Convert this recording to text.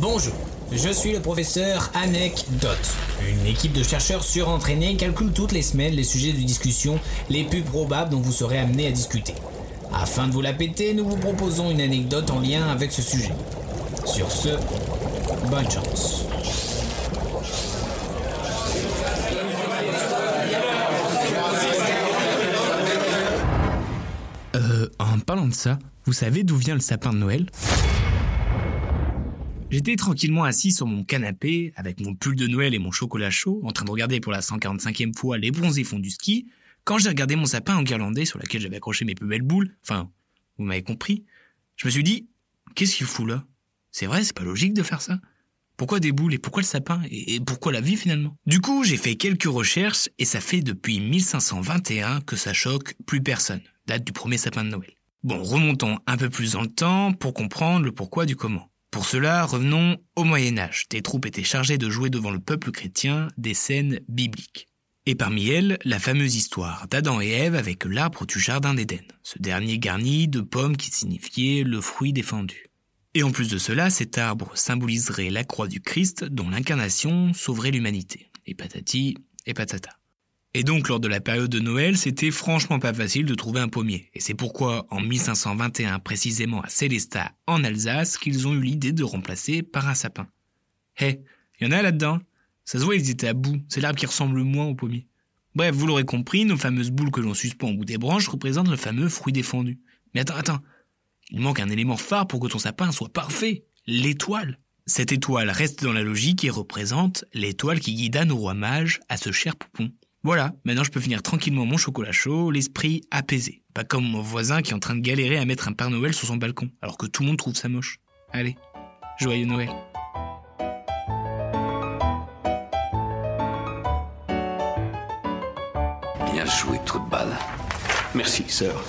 Bonjour, je suis le professeur Anecdote. Une équipe de chercheurs surentraînés calcule toutes les semaines les sujets de discussion les plus probables dont vous serez amené à discuter. Afin de vous la péter, nous vous proposons une anecdote en lien avec ce sujet. Sur ce, bonne chance. Euh, en parlant de ça, vous savez d'où vient le sapin de Noël? J'étais tranquillement assis sur mon canapé, avec mon pull de Noël et mon chocolat chaud, en train de regarder pour la 145e fois les bronzés fonds du ski, quand j'ai regardé mon sapin en guirlandais sur lequel j'avais accroché mes plus belles boules, enfin, vous m'avez compris, je me suis dit, qu'est-ce qu'il fout là? C'est vrai, c'est pas logique de faire ça. Pourquoi des boules et pourquoi le sapin? Et pourquoi la vie finalement? Du coup, j'ai fait quelques recherches et ça fait depuis 1521 que ça choque plus personne, date du premier sapin de Noël. Bon, remontons un peu plus dans le temps pour comprendre le pourquoi du comment. Pour cela, revenons au Moyen Âge. Des troupes étaient chargées de jouer devant le peuple chrétien des scènes bibliques. Et parmi elles, la fameuse histoire d'Adam et Ève avec l'arbre du Jardin d'Éden, ce dernier garni de pommes qui signifiait le fruit défendu. Et en plus de cela, cet arbre symboliserait la croix du Christ dont l'incarnation sauverait l'humanité. Et patati et patata. Et donc, lors de la période de Noël, c'était franchement pas facile de trouver un pommier. Et c'est pourquoi, en 1521 précisément à Célestat, en Alsace, qu'ils ont eu l'idée de remplacer par un sapin. Hé, hey, y en a là-dedans Ça se voit, ils étaient à bout. C'est l'arbre qui ressemble le moins au pommier. Bref, vous l'aurez compris, nos fameuses boules que l'on suspend au bout des branches représentent le fameux fruit défendu. Mais attends, attends. Il manque un élément phare pour que ton sapin soit parfait. L'étoile. Cette étoile reste dans la logique et représente l'étoile qui guida nos rois mages à ce cher poupon. Voilà, maintenant je peux finir tranquillement mon chocolat chaud, l'esprit apaisé. Pas comme mon voisin qui est en train de galérer à mettre un Père Noël sur son balcon, alors que tout le monde trouve ça moche. Allez, joyeux Noël. Bien joué, trou de balle. Merci, sœur.